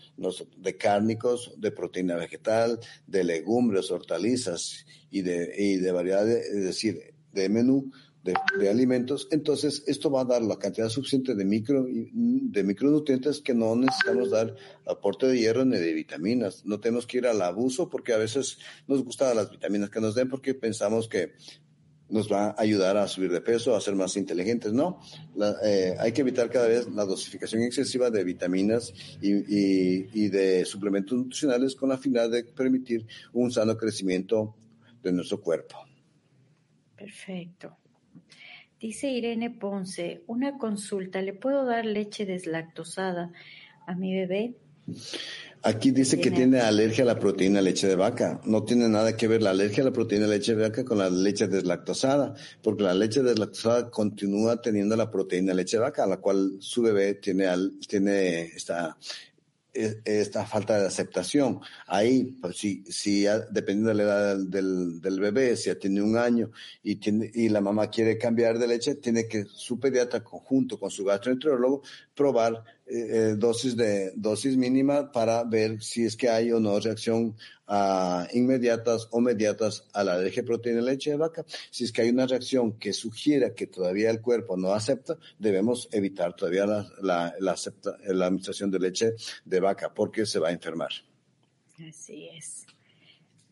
de cárnicos, de proteína vegetal, de legumbres, hortalizas y de, y de variedad, es decir, de menú, de, de, alimentos, entonces esto va a dar la cantidad suficiente de micro de micronutrientes que no necesitamos dar aporte de hierro ni de vitaminas. No tenemos que ir al abuso porque a veces nos gustan las vitaminas que nos den porque pensamos que nos va a ayudar a subir de peso, a ser más inteligentes, ¿no? Eh, hay que evitar cada vez la dosificación excesiva de vitaminas y, y, y, de suplementos nutricionales con la finalidad de permitir un sano crecimiento de nuestro cuerpo. Perfecto. Dice Irene Ponce, una consulta, ¿le puedo dar leche deslactosada a mi bebé? Aquí dice que tiene alergia a la proteína leche de vaca. No tiene nada que ver la alergia a la proteína leche de vaca con la leche deslactosada, porque la leche deslactosada continúa teniendo la proteína leche de vaca, a la cual su bebé tiene, tiene esta, e, esta falta de aceptación. Ahí, pues, si, si dependiendo de la edad del, del, bebé, si ya tiene un año y, tiene, y la mamá quiere cambiar de leche, tiene que su pediatra, conjunto con su gastroenterólogo, probar eh, dosis de dosis mínima para ver si es que hay o no reacción uh, inmediatas o mediatas a la alergia proteína leche de vaca. Si es que hay una reacción que sugiera que todavía el cuerpo no acepta, debemos evitar todavía la, la, la, administración de leche de vaca porque se va a enfermar. Así es.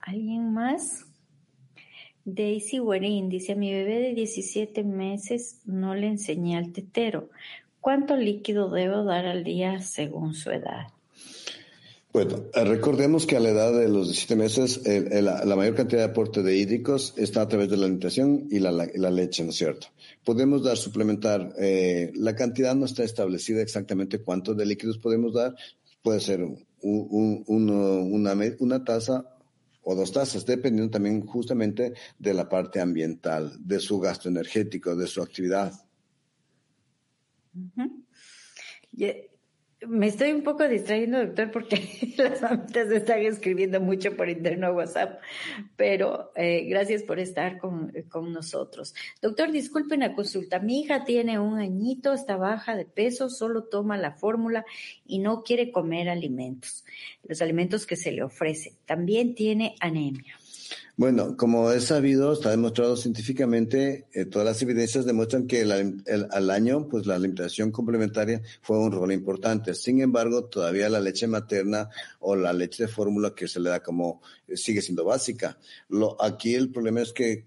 ¿Alguien más? Daisy Guarín dice, a mi bebé de 17 meses no le enseñé al tetero. ¿Cuánto líquido debo dar al día según su edad? Bueno, eh, recordemos que a la edad de los 17 meses la, mayor cantidad de aporte de hídricos está a través de la alimentación y la, leche, ¿no es cierto? Podemos dar, suplementar, eh, la cantidad no está establecida exactamente cuánto de líquidos podemos dar, puede ser una, una taza o dos tazas, dependiendo también justamente de la parte ambiental, de su gasto energético, de su actividad me estoy un poco distrayendo, doctor, porque las mamitas están escribiendo mucho por interno WhatsApp, pero eh, gracias por estar con, con, nosotros. Doctor, disculpen la consulta. Mi hija tiene un añito, está baja de peso, solo toma la fórmula y no quiere comer alimentos, los alimentos que se le ofrece. También tiene anemia. Bueno, como es sabido, está demostrado científicamente, eh, todas las evidencias demuestran que al año, pues la alimentación complementaria fue un rol importante. Sin embargo, todavía la leche materna o la leche de fórmula que se le da como eh, sigue siendo básica. Lo, aquí el problema es que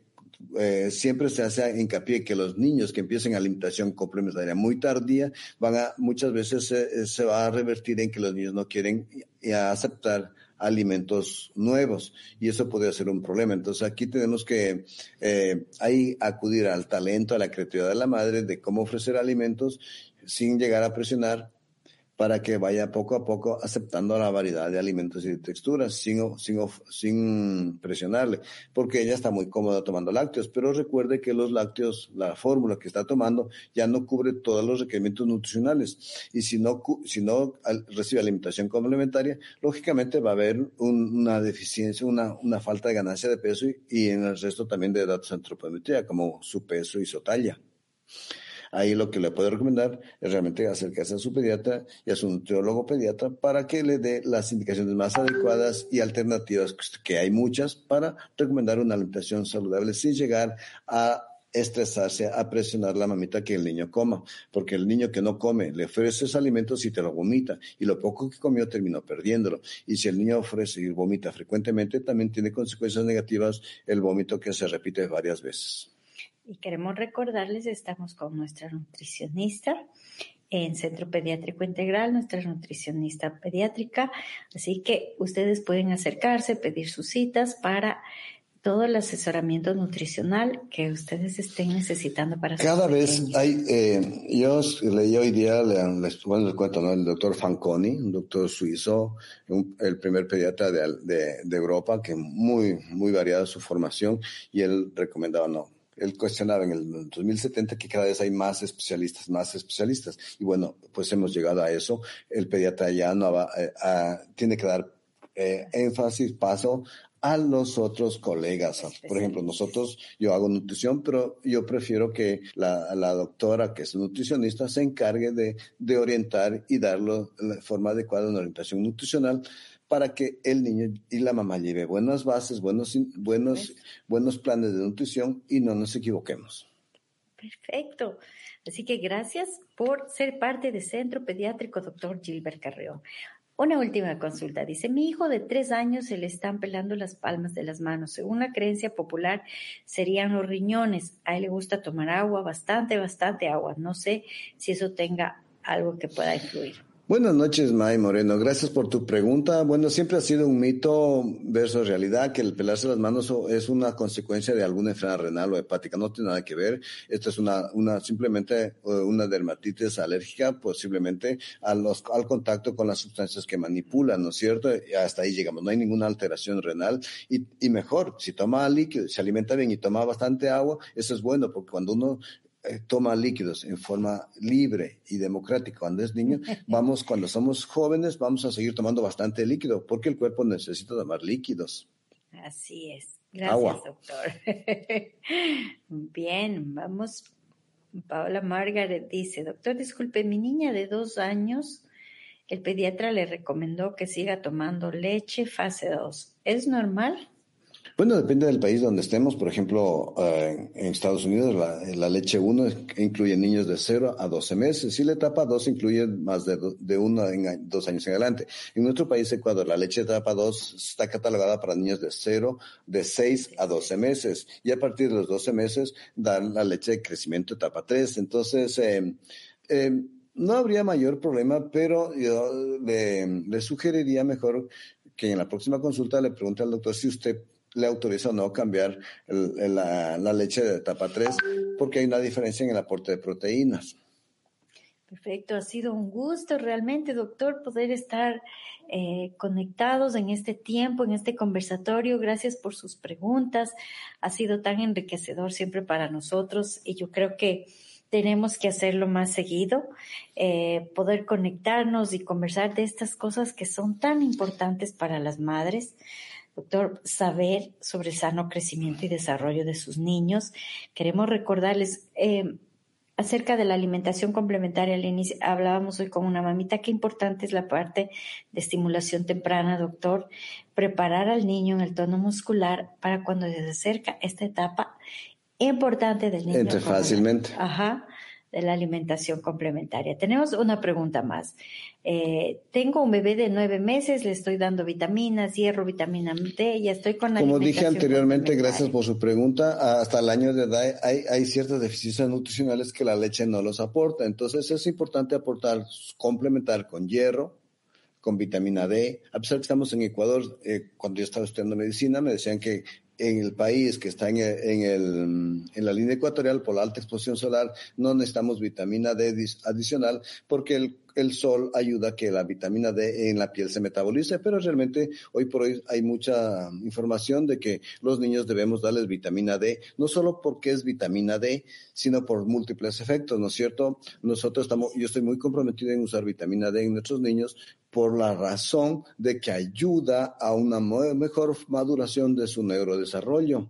eh, siempre se hace hincapié que los niños que empiecen alimentación complementaria muy tardía van a muchas veces se va a revertir en que los niños no quieren aceptar alimentos nuevos y eso puede ser un problema. Entonces aquí tenemos que eh, ahí acudir al talento, a la creatividad de la madre de cómo ofrecer alimentos sin llegar a presionar para que vaya poco a poco aceptando la variedad de alimentos y de texturas sin, sin, sin presionarle, porque ella está muy cómoda tomando lácteos, pero recuerde que los lácteos, la fórmula que está tomando ya no cubre todos los requerimientos nutricionales y si no, si no recibe alimentación complementaria, lógicamente va a haber una deficiencia, una, una falta de ganancia de peso y, en el resto también de datos antropometría, como su peso y su talla. Ahí lo que le puedo recomendar es realmente acercarse a su pediatra y a su nutriólogo pediatra para que le dé las indicaciones más adecuadas y alternativas, que hay muchas, para recomendar una alimentación saludable sin llegar a estresarse, a presionar la mamita que el niño coma, porque el niño que no come, le ofreces alimentos y te lo vomita, y lo poco que comió terminó perdiéndolo. Y si el niño ofrece y vomita frecuentemente, también tiene consecuencias negativas el vómito que se repite varias veces. Y queremos recordarles, estamos con nuestra nutricionista en Centro Pediátrico Integral, nuestra nutricionista pediátrica. Así que ustedes pueden acercarse, pedir sus citas para todo el asesoramiento nutricional que ustedes estén necesitando para Cada vez hay, eh, yo leí hoy día, les, bueno, les cuento, ¿no? El doctor Fanconi, un doctor suizo, el primer pediatra de, de, de Europa, que muy, muy variada su formación, y él recomendaba, no, él cuestionaba en el 2070 que cada vez hay más especialistas, más especialistas. Y bueno, pues hemos llegado a eso. El pediatra ya no va, eh, tiene que dar eh, énfasis, paso a los otros colegas. Por ejemplo, nosotros, yo hago nutrición, pero yo prefiero que la, la doctora, que es nutricionista, se encargue de, de orientar y darle la forma adecuada una orientación nutricional para que el niño y la mamá lleve buenas bases, buenos, buenos, buenos planes de nutrición y no nos equivoquemos. Perfecto. Así que gracias por ser parte del Centro Pediátrico Dr. Gilbert Carreón. Una última consulta. Dice, mi hijo de tres años se le están pelando las palmas de las manos. Según la creencia popular, serían los riñones. A él le gusta tomar agua, bastante, bastante agua. No sé si eso tenga algo que pueda influir. Buenas noches, May Moreno. Gracias por tu pregunta. Bueno, siempre ha sido un mito versus realidad que el pelarse las manos es una consecuencia de alguna enfermedad renal o hepática. No tiene nada que ver. Esto es una, una simplemente eh, una dermatitis alérgica, posiblemente a los, al contacto con las sustancias que manipulan, ¿no es cierto? Y hasta ahí llegamos. No hay ninguna alteración renal. Y, y mejor, si toma líquido, se alimenta bien y toma bastante agua, eso es bueno, porque cuando uno toma líquidos en forma libre y democrática cuando es niño, vamos, cuando somos jóvenes, vamos a seguir tomando bastante líquido, porque el cuerpo necesita tomar líquidos. Así es. Gracias, doctor. Bien, vamos. Paola Margaret dice, doctor, disculpe, mi niña de dos años, el pediatra le recomendó que siga tomando leche fase 2. ¿Es normal? Bueno, depende del país donde estemos. Por ejemplo, eh, en Estados Unidos la, leche 1 incluye niños de 0 a 12 meses y la etapa 2 incluye más de, de 1 en dos años en adelante. En nuestro país, Ecuador, la leche etapa 2 está catalogada para niños de 0, de 6 a 12 meses y a partir de los 12 meses dan la leche de crecimiento etapa 3. Entonces, eh, eh, no habría mayor problema, pero yo le sugeriría mejor que en la próxima consulta le pregunte al doctor si usted le autoriza o no cambiar la, leche de etapa 3 porque hay una diferencia en el aporte de proteínas. Perfecto, ha sido un gusto realmente, doctor, poder estar eh, conectados en este tiempo, en este conversatorio. Gracias por sus preguntas. Ha sido tan enriquecedor siempre para nosotros y yo creo que tenemos que hacerlo más seguido, eh, poder conectarnos y conversar de estas cosas que son tan importantes para las madres doctor, saber sobre el sano crecimiento y desarrollo de sus niños. Queremos recordarles eh, acerca de la alimentación complementaria. Al inicio hablábamos hoy con una mamita, qué importante es la parte de estimulación temprana, doctor. Preparar al niño en el tono muscular para cuando se acerca esta etapa importante del niño. Entre fácilmente. Ajá de la alimentación complementaria. Tenemos una pregunta más. Eh, tengo un bebé de nueve meses, le estoy dando vitaminas, hierro, vitamina D, ya estoy con la Como dije anteriormente, gracias por su pregunta, hasta el año de edad hay, hay ciertas deficiencias nutricionales que la leche no los aporta. Entonces es importante aportar, complementar con hierro, con vitamina D. A pesar que estamos en Ecuador, eh, cuando yo estaba estudiando medicina, me decían que en el país que está en, en, el, en la línea ecuatorial por la alta exposición solar, no necesitamos vitamina D adicional porque el el sol ayuda a que la vitamina D en la piel se metabolice, pero realmente hoy por hoy hay mucha información de que los niños debemos darles vitamina D, no solo porque es vitamina D, sino por múltiples efectos, ¿no es cierto? Nosotros estamos, yo estoy muy comprometido en usar vitamina D en nuestros niños por la razón de que ayuda a una mejor maduración de su neurodesarrollo.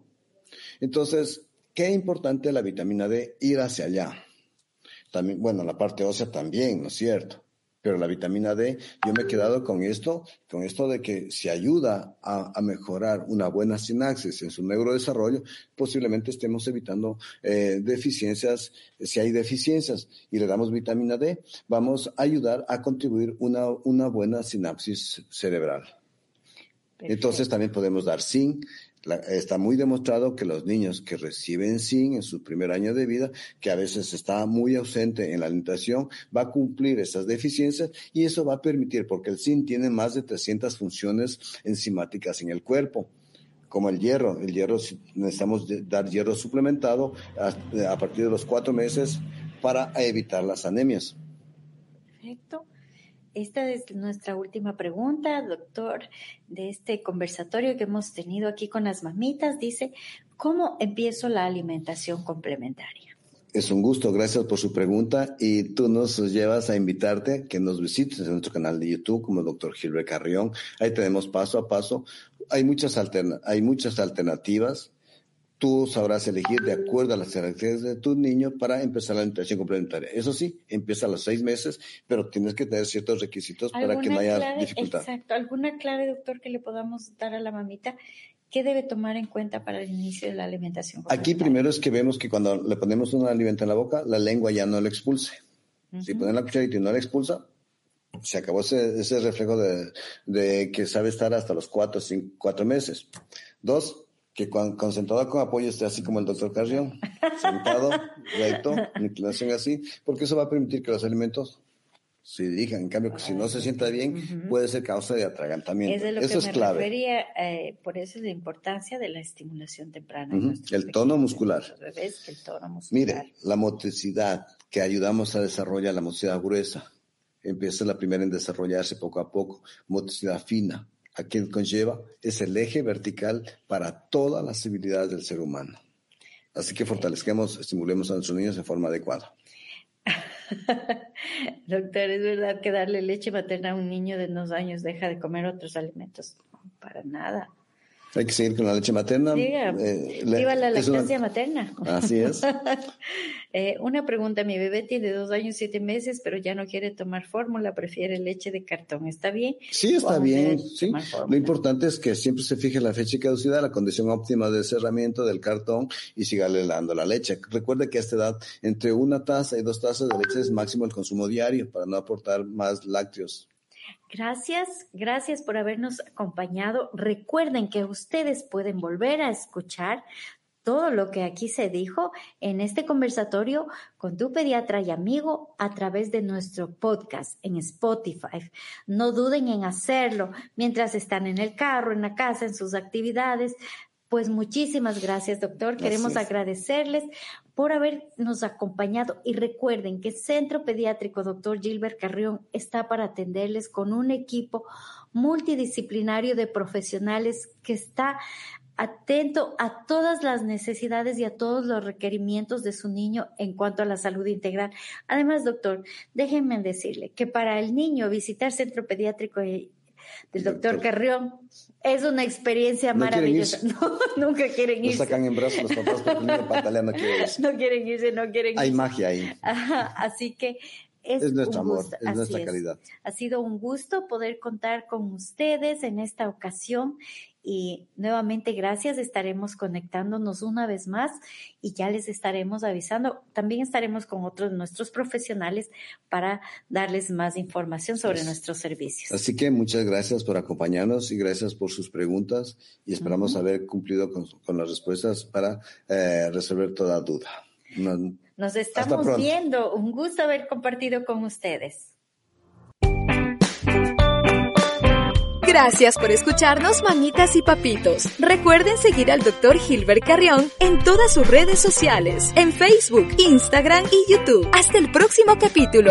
Entonces, qué importante la vitamina D ir hacia allá. También, bueno, la parte ósea también, ¿no es cierto? Pero la vitamina D, yo me he quedado con esto, con esto de que si ayuda a, mejorar una buena sinapsis en su neurodesarrollo, posiblemente estemos evitando eh, deficiencias. Si hay deficiencias y le damos vitamina D, vamos a ayudar a contribuir una, una buena sinapsis cerebral. Entonces también podemos dar zinc, está muy demostrado que los niños que reciben zinc en su primer año de vida, que a veces está muy ausente en la alimentación, va a cumplir esas deficiencias y eso va a permitir, porque el zinc tiene más de 300 funciones enzimáticas en el cuerpo como el hierro. El hierro necesitamos dar hierro suplementado a partir de los cuatro meses para evitar las anemias. Perfecto. Esta es nuestra última pregunta, doctor, de este conversatorio que hemos tenido aquí con las mamitas. Dice, ¿cómo empiezo la alimentación complementaria? Es un gusto, gracias por su pregunta y tú nos llevas a invitarte que nos visites en nuestro canal de YouTube como doctor Gilbert Carrión. Ahí tenemos paso a paso. Hay muchas, hay muchas alternativas tú sabrás elegir de acuerdo a las características de tu niño para empezar la alimentación complementaria. Eso sí, empieza a los seis meses, pero tienes que tener ciertos requisitos para que no haya dificultad. Exacto. ¿Alguna clave, doctor, que le podamos dar a la mamita? ¿Qué debe tomar en cuenta para el inicio de la alimentación? Aquí primero es que vemos que cuando le ponemos un alimento en la boca, la lengua ya no lo expulse. Si ponen la cucharita y no la expulsa, se acabó ese, reflejo de, de, que sabe estar hasta los cuatro, cinco, cuatro meses. Dos, que concentrado con apoyo esté así como el doctor Carrión, sentado, recto, inclinación así, porque eso va a permitir que los alimentos se dirijan. En cambio, si no se sienta bien, puede ser causa de atragantamiento. Es de lo eso que es me clave. refería, eh, por eso es la importancia de la estimulación temprana. el tono muscular. bebés, el tono muscular. Mire, la motricidad que ayudamos a desarrollar la motricidad gruesa, empieza la primera en desarrollarse poco a poco. Motricidad fina, a quien conlleva es el eje vertical para todas las habilidades del ser humano. Así que fortalezcamos, estimulemos a nuestros niños de forma adecuada. Doctor, ¿es verdad que darle leche materna a un niño de dos años deja de comer otros alimentos? No, para nada. Hay que seguir con la leche materna. Diga, Eh, viva la una- lactancia materna. Así es. Eh, una pregunta, mi bebé tiene dos años, siete meses, pero ya no quiere tomar fórmula, prefiere leche de cartón. ¿Está bien? Sí, está bien. Sí. Lo importante es que siempre se fije la fecha de caducidad, la condición óptima de cerramiento del cartón y sigarle dando la leche. Recuerde que a esta edad, entre una taza y dos tazas de leche es máximo el consumo diario para no aportar más lácteos. Gracias, gracias por habernos acompañado. Recuerden que ustedes pueden volver a escuchar todo lo que aquí se dijo en este conversatorio con tu pediatra y amigo a través de nuestro podcast en Spotify. No duden en hacerlo mientras están en el carro, en la casa, en sus actividades. Pues muchísimas gracias, doctor. Queremos agradecerles por habernos acompañado y recuerden que Centro Pediátrico Dr. Gilbert Carrión está para atenderles con un equipo multidisciplinario de profesionales que está atento a todas las necesidades y a todos los requerimientos de su niño en cuanto a la salud integral. Además, doctor, déjenme decirle que para el niño visitar Centro Pediátrico y- del doctor Doctor. Carrión es una experiencia ¿No quieren maravillosa. No, nunca quieren irse. sacan en brazos los papás porque el no quiere irse. No quieren irse, no quieren Hay irse. magia ahí. Ajá, así que es, Es nuestro amor, gusto, es así nuestra calidad. Ha sido un gusto poder contar con ustedes en esta ocasión y nuevamente gracias. Estaremos conectándonos una vez más y ya les estaremos avisando. También estaremos con otros de nuestros profesionales para darles más información sobre nuestros servicios. Así que muchas gracias por acompañarnos y gracias por sus preguntas y esperamos haber cumplido con, con las respuestas para eh, resolver toda duda. Nos estamos viendo. Un gusto haber compartido con ustedes. Gracias por escucharnos, mamitas y papitos. Recuerden seguir al Dr. Gilbert Carrión en todas sus redes sociales, en Facebook, Instagram y YouTube. Hasta el próximo capítulo.